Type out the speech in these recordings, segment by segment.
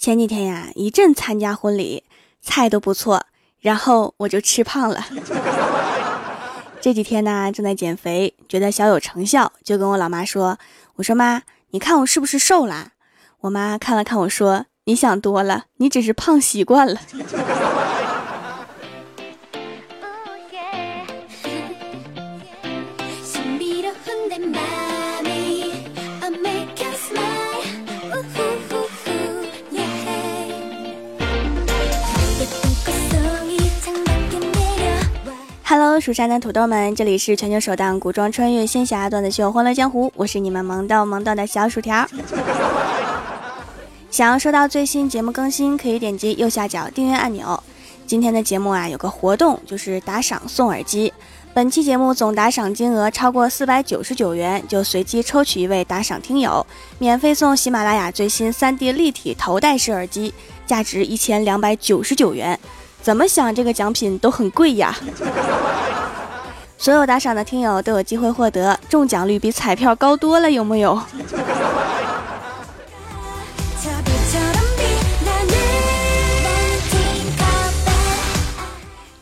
前几天呀，一阵参加婚礼，菜都不错，然后我就吃胖了。这几天呢，正在减肥，觉得小有成效，就跟我老妈说：“我说妈，你看我是不是瘦了？”我妈看了看我说：“你想多了，你只是胖习惯了。” 蜀山的土豆们，这里是全球首档古装穿越仙侠段子秀《欢乐江湖》，我是你们萌到萌到的小薯条。想要收到最新节目更新，可以点击右下角订阅按钮。今天的节目啊，有个活动，就是打赏送耳机。本期节目总打赏金额超过四百九十九元，就随机抽取一位打赏听友，免费送喜马拉雅最新三 D 立体头戴式耳机，价值一千两百九十九元。怎么想这个奖品都很贵呀！所有打赏的听友都有机会获得，中奖率比彩票高多了，有木有？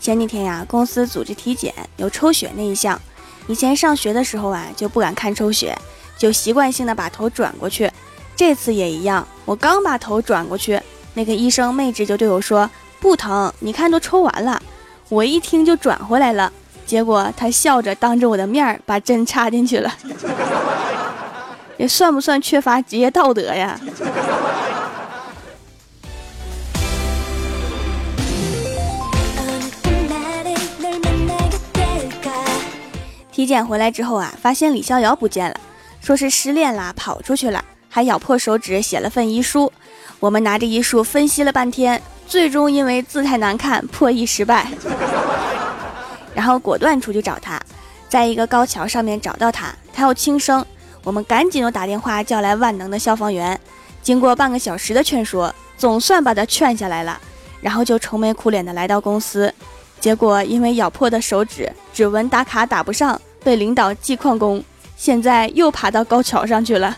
前几天呀，公司组织体检，有抽血那一项。以前上学的时候啊，就不敢看抽血，就习惯性的把头转过去。这次也一样，我刚把头转过去，那个医生妹纸就对我说。不疼，你看都抽完了，我一听就转回来了。结果他笑着当着我的面儿把针插进去了，也算不算缺乏职业道德呀？体检回来之后啊，发现李逍遥不见了，说是失恋啦，跑出去了，还咬破手指写了份遗书。我们拿着遗书分析了半天。最终因为字太难看，破译失败，然后果断出去找他，在一个高桥上面找到他，他要轻生，我们赶紧又打电话叫来万能的消防员，经过半个小时的劝说，总算把他劝下来了，然后就愁眉苦脸的来到公司，结果因为咬破的手指，指纹打卡打不上，被领导记旷工，现在又爬到高桥上去了。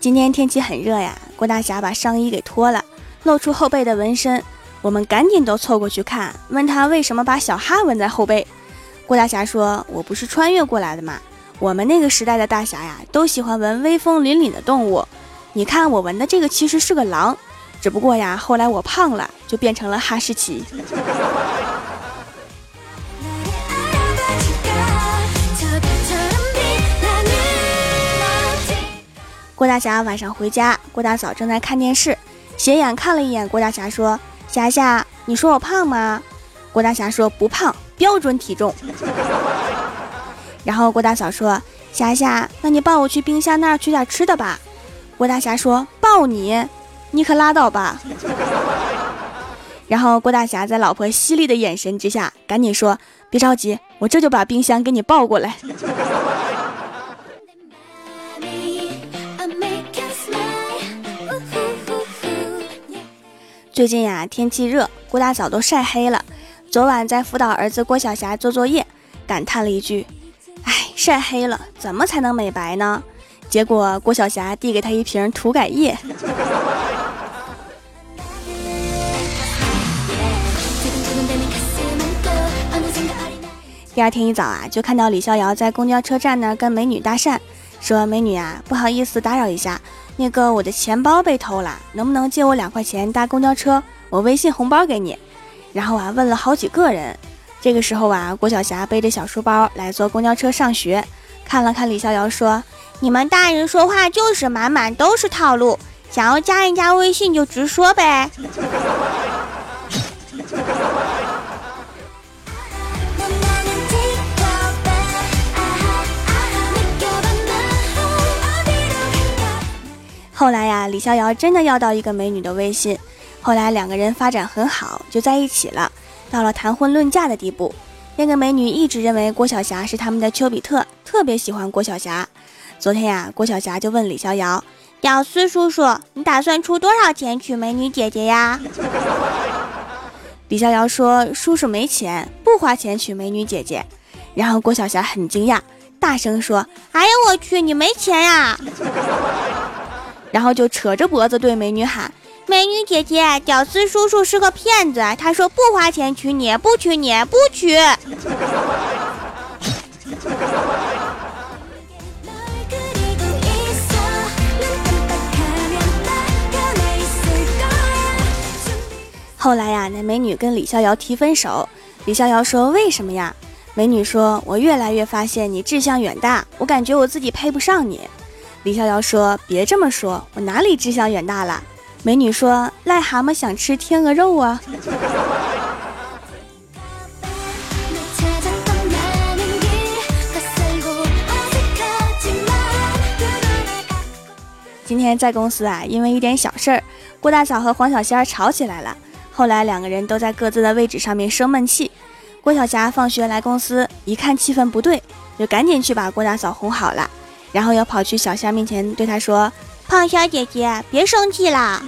今天天气很热呀，郭大侠把上衣给脱了，露出后背的纹身。我们赶紧都凑过去看，问他为什么把小哈纹在后背。郭大侠说：“我不是穿越过来的嘛，我们那个时代的大侠呀，都喜欢纹威风凛凛的动物。你看我纹的这个其实是个狼，只不过呀，后来我胖了，就变成了哈士奇。”郭大侠晚上回家，郭大嫂正在看电视，斜眼看了一眼郭大侠，说：“霞霞，你说我胖吗？”郭大侠说：“不胖，标准体重。”然后郭大嫂说：“霞霞，那你抱我去冰箱那儿取点吃的吧。”郭大侠说：“抱你？你可拉倒吧。”然后郭大侠在老婆犀利的眼神之下，赶紧说：“别着急，我这就把冰箱给你抱过来。”最近呀，天气热，郭大嫂都晒黑了。昨晚在辅导儿子郭晓霞做作业，感叹了一句：“哎，晒黑了，怎么才能美白呢？”结果郭晓霞递给他一瓶涂改液。第二天一早啊，就看到李逍遥在公交车站那跟美女搭讪，说：“美女啊，不好意思打扰一下。”那个我的钱包被偷了，能不能借我两块钱搭公交车？我微信红包给你。然后啊，问了好几个人。这个时候啊，郭晓霞背着小书包来坐公交车上学，看了看李逍遥，说：“你们大人说话就是满满都是套路，想要加一加微信就直说呗。”后来呀，李逍遥真的要到一个美女的微信，后来两个人发展很好，就在一起了，到了谈婚论嫁的地步。那个美女一直认为郭晓霞是他们的丘比特，特别喜欢郭晓霞。昨天呀，郭晓霞就问李逍遥：“屌丝叔叔，你打算出多少钱娶美女姐姐呀？” 李逍遥说：“叔叔没钱，不花钱娶美女姐姐。”然后郭晓霞很惊讶，大声说：“哎呀，我去，你没钱呀！”然后就扯着脖子对美女喊：“美女姐姐，屌丝叔叔是个骗子，他说不花钱娶你，不娶你，不娶。”后来呀，那美女跟李逍遥提分手，李逍遥说：“为什么呀？”美女说：“我越来越发现你志向远大，我感觉我自己配不上你。”李逍遥说：“别这么说，我哪里志向远大了？”美女说：“癞蛤蟆想吃天鹅肉啊。”今天在公司啊，因为一点小事儿，郭大嫂和黄小仙吵起来了。后来两个人都在各自的位置上面生闷气。郭晓霞放学来公司，一看气氛不对，就赶紧去把郭大嫂哄好了，然后又跑去小仙面前对她说：“胖仙姐姐，别生气啦。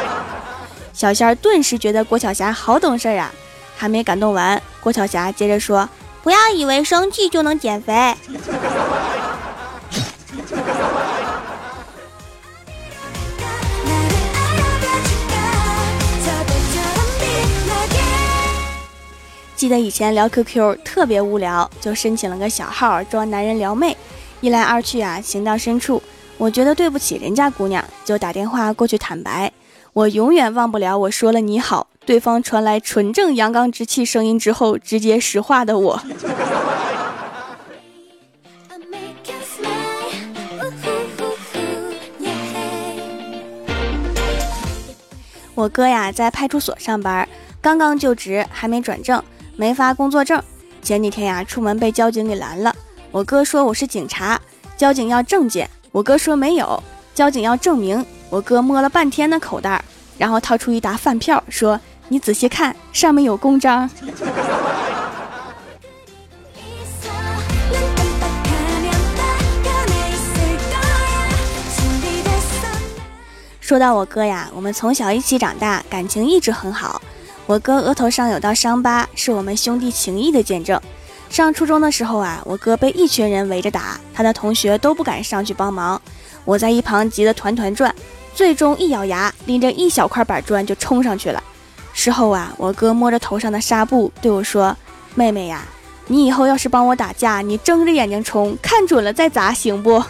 ”小仙儿顿时觉得郭晓霞好懂事啊。还没感动完，郭晓霞接着说：“不要以为生气就能减肥。”记得以前聊 QQ 特别无聊，就申请了个小号装男人撩妹。一来二去啊，情到深处，我觉得对不起人家姑娘，就打电话过去坦白。我永远忘不了我说了你好，对方传来纯正阳刚之气声音之后，直接石化的我。我哥呀，在派出所上班，刚刚就职，还没转正。没发工作证，前几天呀，出门被交警给拦了。我哥说我是警察，交警要证件，我哥说没有，交警要证明。我哥摸了半天的口袋，然后掏出一沓饭票，说：“你仔细看，上面有公章。”说到我哥呀，我们从小一起长大，感情一直很好。我哥额头上有道伤疤，是我们兄弟情谊的见证。上初中的时候啊，我哥被一群人围着打，他的同学都不敢上去帮忙，我在一旁急得团团转，最终一咬牙，拎着一小块板砖就冲上去了。事后啊，我哥摸着头上的纱布对我说：“妹妹呀，你以后要是帮我打架，你睁着眼睛冲，看准了再砸，行不？”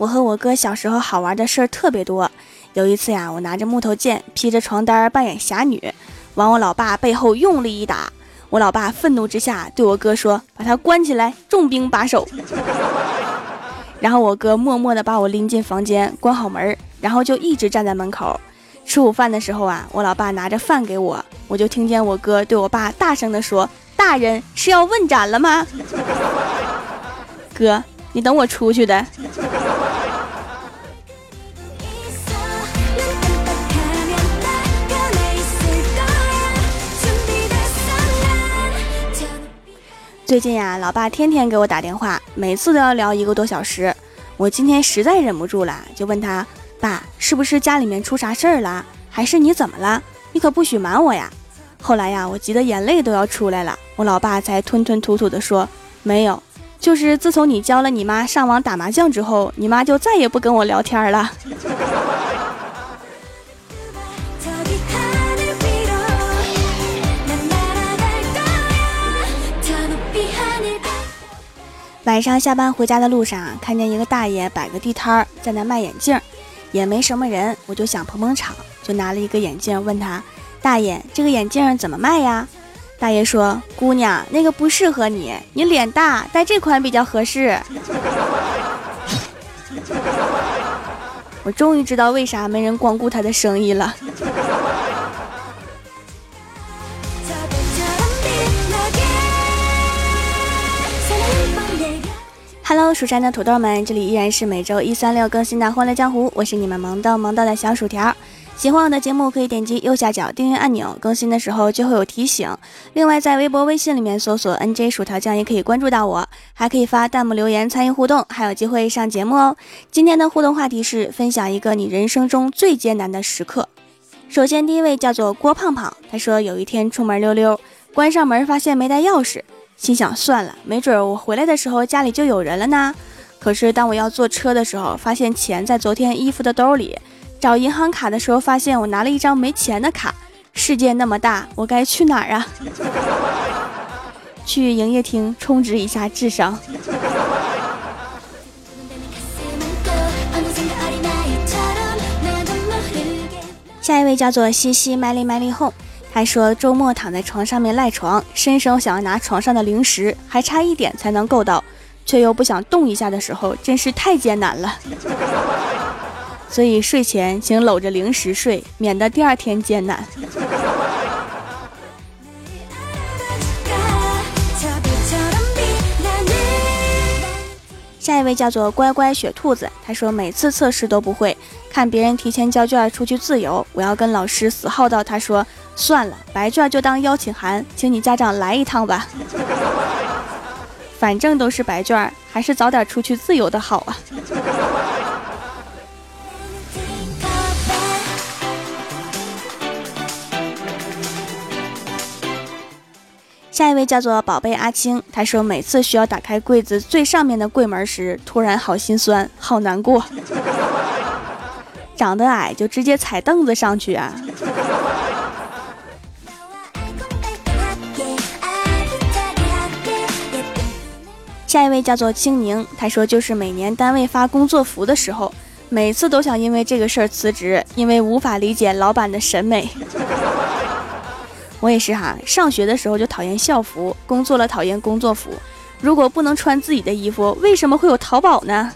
我和我哥小时候好玩的事儿特别多。有一次呀，我拿着木头剑，披着床单扮演侠女，往我老爸背后用力一打。我老爸愤怒之下对我哥说：“把他关起来，重兵把守。”然后我哥默默地把我拎进房间，关好门，然后就一直站在门口。吃午饭的时候啊，我老爸拿着饭给我，我就听见我哥对我爸大声地说：“大人是要问斩了吗？” 哥，你等我出去的。最近呀，老爸天天给我打电话，每次都要聊一个多小时。我今天实在忍不住了，就问他：“爸，是不是家里面出啥事儿了？还是你怎么了？你可不许瞒我呀！”后来呀，我急得眼泪都要出来了，我老爸才吞吞吐吐地说：“没有，就是自从你教了你妈上网打麻将之后，你妈就再也不跟我聊天了。” 晚上下班回家的路上，看见一个大爷摆个地摊儿，在那卖眼镜，也没什么人，我就想捧捧场，就拿了一个眼镜问他：“大爷，这个眼镜怎么卖呀？”大爷说：“姑娘，那个不适合你，你脸大，戴这款比较合适。” 我终于知道为啥没人光顾他的生意了。Hello，蜀山的土豆们，这里依然是每周一、三、六更新的《欢乐江湖》，我是你们萌豆萌豆的小薯条。喜欢我的节目，可以点击右下角订阅按钮，更新的时候就会有提醒。另外，在微博、微信里面搜索 “nj 薯条酱”也可以关注到我，还可以发弹幕留言参与互动，还有机会上节目哦。今天的互动话题是分享一个你人生中最艰难的时刻。首先，第一位叫做郭胖胖，他说有一天出门溜溜，关上门发现没带钥匙，心想算了，没准我回来的时候家里就有人了呢。可是当我要坐车的时候，发现钱在昨天衣服的兜里。找银行卡的时候，发现我拿了一张没钱的卡。世界那么大，我该去哪儿啊？去营业厅充值一下智商。下一位叫做西西麦丽麦丽哄，还说周末躺在床上面赖床，伸手想要拿床上的零食，还差一点才能够到，却又不想动一下的时候，真是太艰难了。所以睡前请搂着零食睡，免得第二天艰难。下一位叫做乖乖雪兔子，他说每次测试都不会，看别人提前交卷出去自由，我要跟老师死耗到他说算了，白卷就当邀请函，请你家长来一趟吧。反正都是白卷，还是早点出去自由的好啊。下一位叫做宝贝阿青，他说每次需要打开柜子最上面的柜门时，突然好心酸，好难过。长得矮就直接踩凳子上去啊！下一位叫做青宁，他说就是每年单位发工作服的时候，每次都想因为这个事儿辞职，因为无法理解老板的审美。我也是哈，上学的时候就讨厌校服，工作了讨厌工作服。如果不能穿自己的衣服，为什么会有淘宝呢？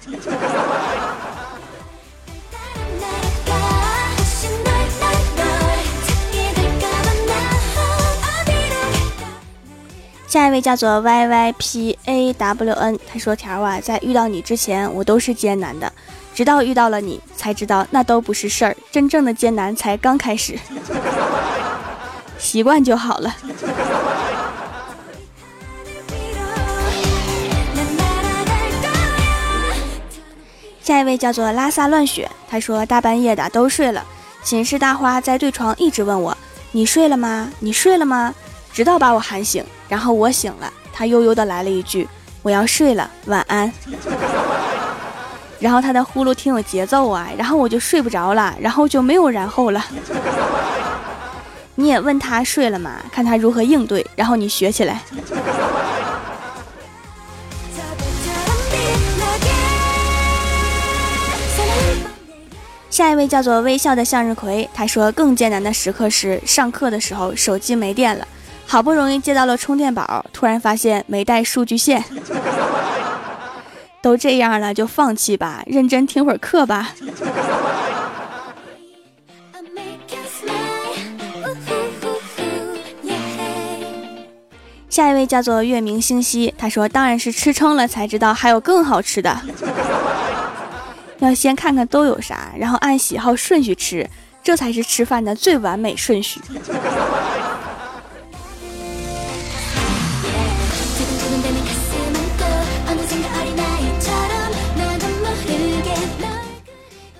下一位叫做 Y Y P A W N，他说：“条啊，在遇到你之前，我都是艰难的，直到遇到了你，才知道那都不是事儿，真正的艰难才刚开始。”习惯就好了。下一位叫做拉萨乱雪，他说大半夜的都睡了，寝室大花在对床一直问我：“你睡了吗？你睡了吗？”直到把我喊醒，然后我醒了，他悠悠的来了一句：“我要睡了，晚安。”然后他的呼噜挺有节奏啊，然后我就睡不着了，然后就没有然后了。你也问他睡了吗？看他如何应对，然后你学起来。下一位叫做微笑的向日葵，他说更艰难的时刻是上课的时候手机没电了，好不容易接到了充电宝，突然发现没带数据线。都这样了就放弃吧，认真听会儿课吧。下一位叫做月明星稀，他说：“当然是吃撑了才知道还有更好吃的，要先看看都有啥，然后按喜好顺序吃，这才是吃饭的最完美顺序。”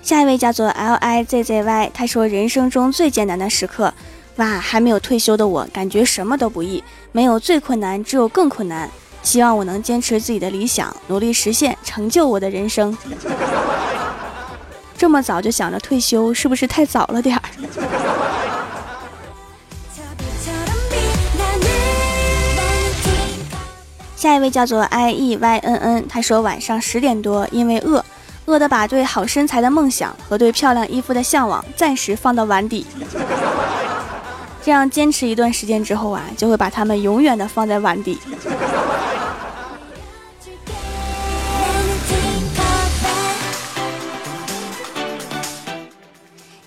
下一位叫做 L I Z Z Y，他说：“人生中最艰难的时刻。”哇，还没有退休的我，感觉什么都不易。没有最困难，只有更困难。希望我能坚持自己的理想，努力实现，成就我的人生。这么早就想着退休，是不是太早了点儿？下一位叫做 I E Y N N，他说晚上十点多，因为饿，饿得把对好身材的梦想和对漂亮衣服的向往暂时放到碗底。这样坚持一段时间之后啊，就会把它们永远的放在碗底。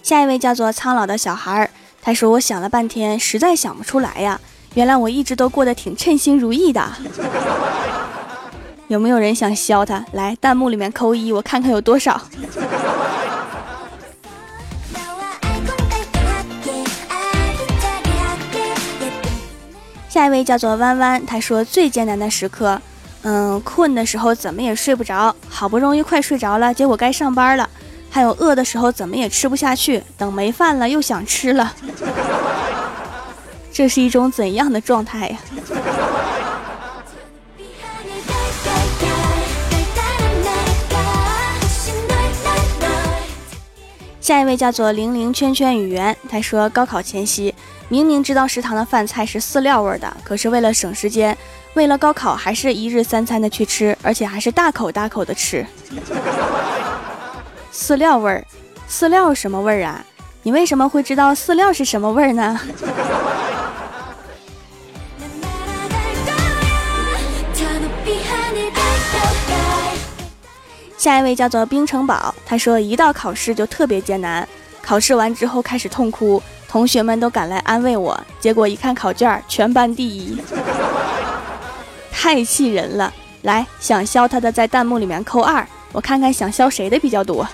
下一位叫做苍老的小孩儿，他说：“我想了半天，实在想不出来呀。原来我一直都过得挺称心如意的。有没有人想削他来弹幕里面扣一我看看有多少。下一位叫做弯弯他说最艰难的时刻嗯困的时候怎么也睡不着好不容易快睡着了结果该上班了还有饿的时候怎么也吃不下去等没饭了又想吃了。这是一种怎样的状态呀？下一位叫做零零圈圈语言，他说高考前夕，明明知道食堂的饭菜是饲料味儿的，可是为了省时间，为了高考，还是一日三餐的去吃，而且还是大口大口的吃。饲料味儿，饲料什么味儿啊？你为什么会知道饲料是什么味儿呢？下一位叫做冰城堡，他说一到考试就特别艰难，考试完之后开始痛哭，同学们都赶来安慰我，结果一看考卷，全班第一，太气人了！来，想削他的在弹幕里面扣二，我看看想削谁的比较多。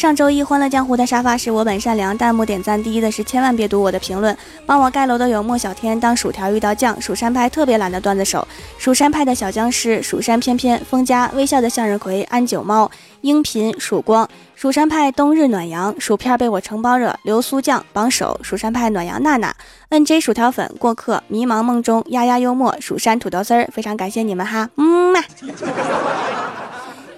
上周一《欢乐江湖》的沙发是我本善良，弹幕点赞第一的是千万别读我的评论。帮我盖楼的有莫小天，当薯条遇到酱，蜀山派特别懒的段子手，蜀山派的小僵尸，蜀山翩翩，风家微笑的向日葵，安九猫，音频曙光，蜀山派冬日暖阳，薯片被我承包惹，流苏酱榜首，蜀山派暖阳娜娜，NJ 薯条粉过客，迷茫梦中丫丫幽默，蜀山土豆丝儿，非常感谢你们哈，嗯嘛。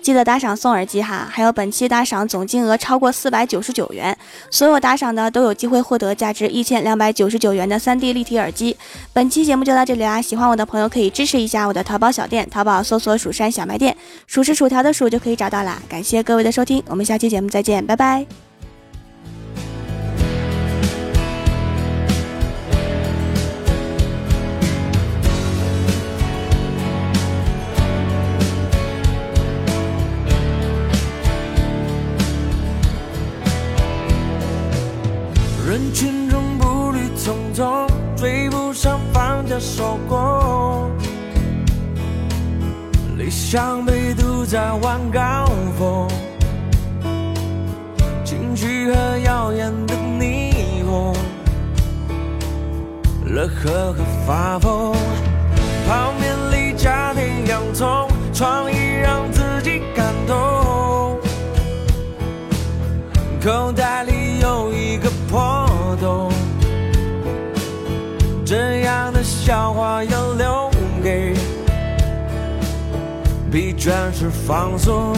记得打赏送耳机哈，还有本期打赏总金额超过四百九十九元，所有打赏的都有机会获得价值一千两百九十九元的三 D 立体耳机。本期节目就到这里啦，喜欢我的朋友可以支持一下我的淘宝小店，淘宝搜索“蜀山小卖店”，数是薯条的数就可以找到啦。感谢各位的收听，我们下期节目再见，拜拜。放假收工，理想被堵在晚高峰，情绪和耀眼的霓虹，乐呵和发疯，笑话要留给疲倦时放松。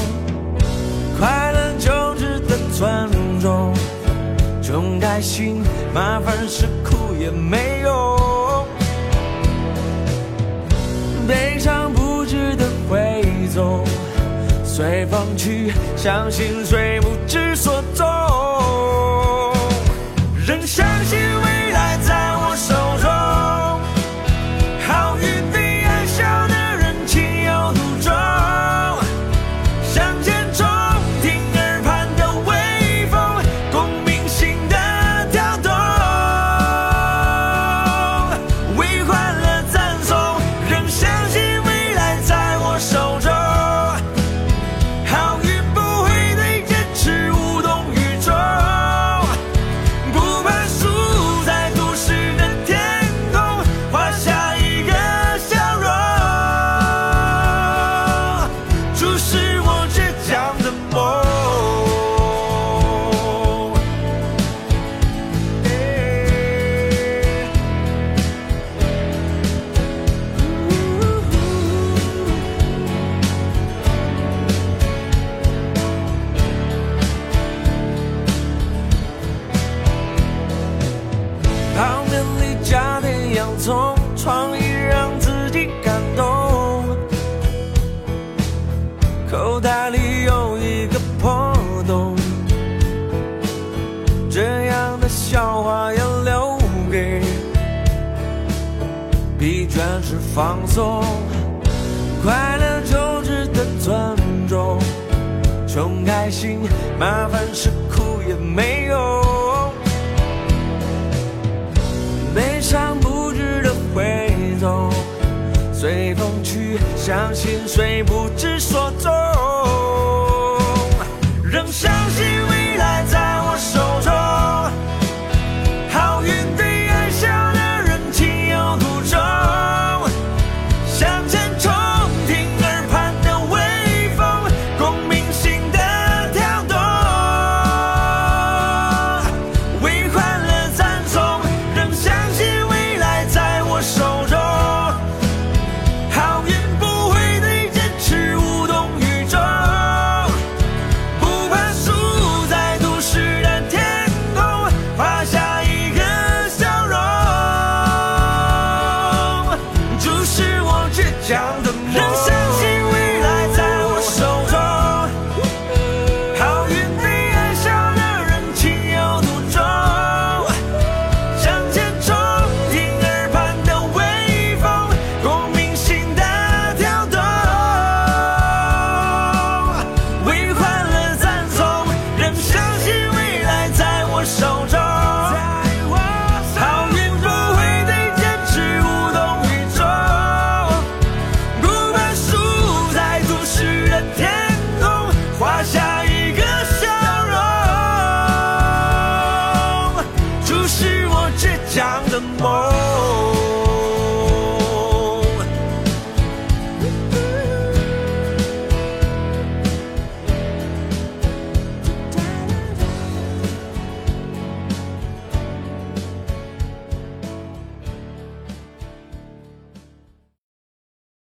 快乐就值得尊重，穷开心，麻烦是苦也没用。悲伤不值得挥走，随风去，相信谁不知所踪。快乐就值得尊重。穷开心，麻烦是苦也没用。悲伤不值得回走，随风去，相信谁不知所踪。仍相信。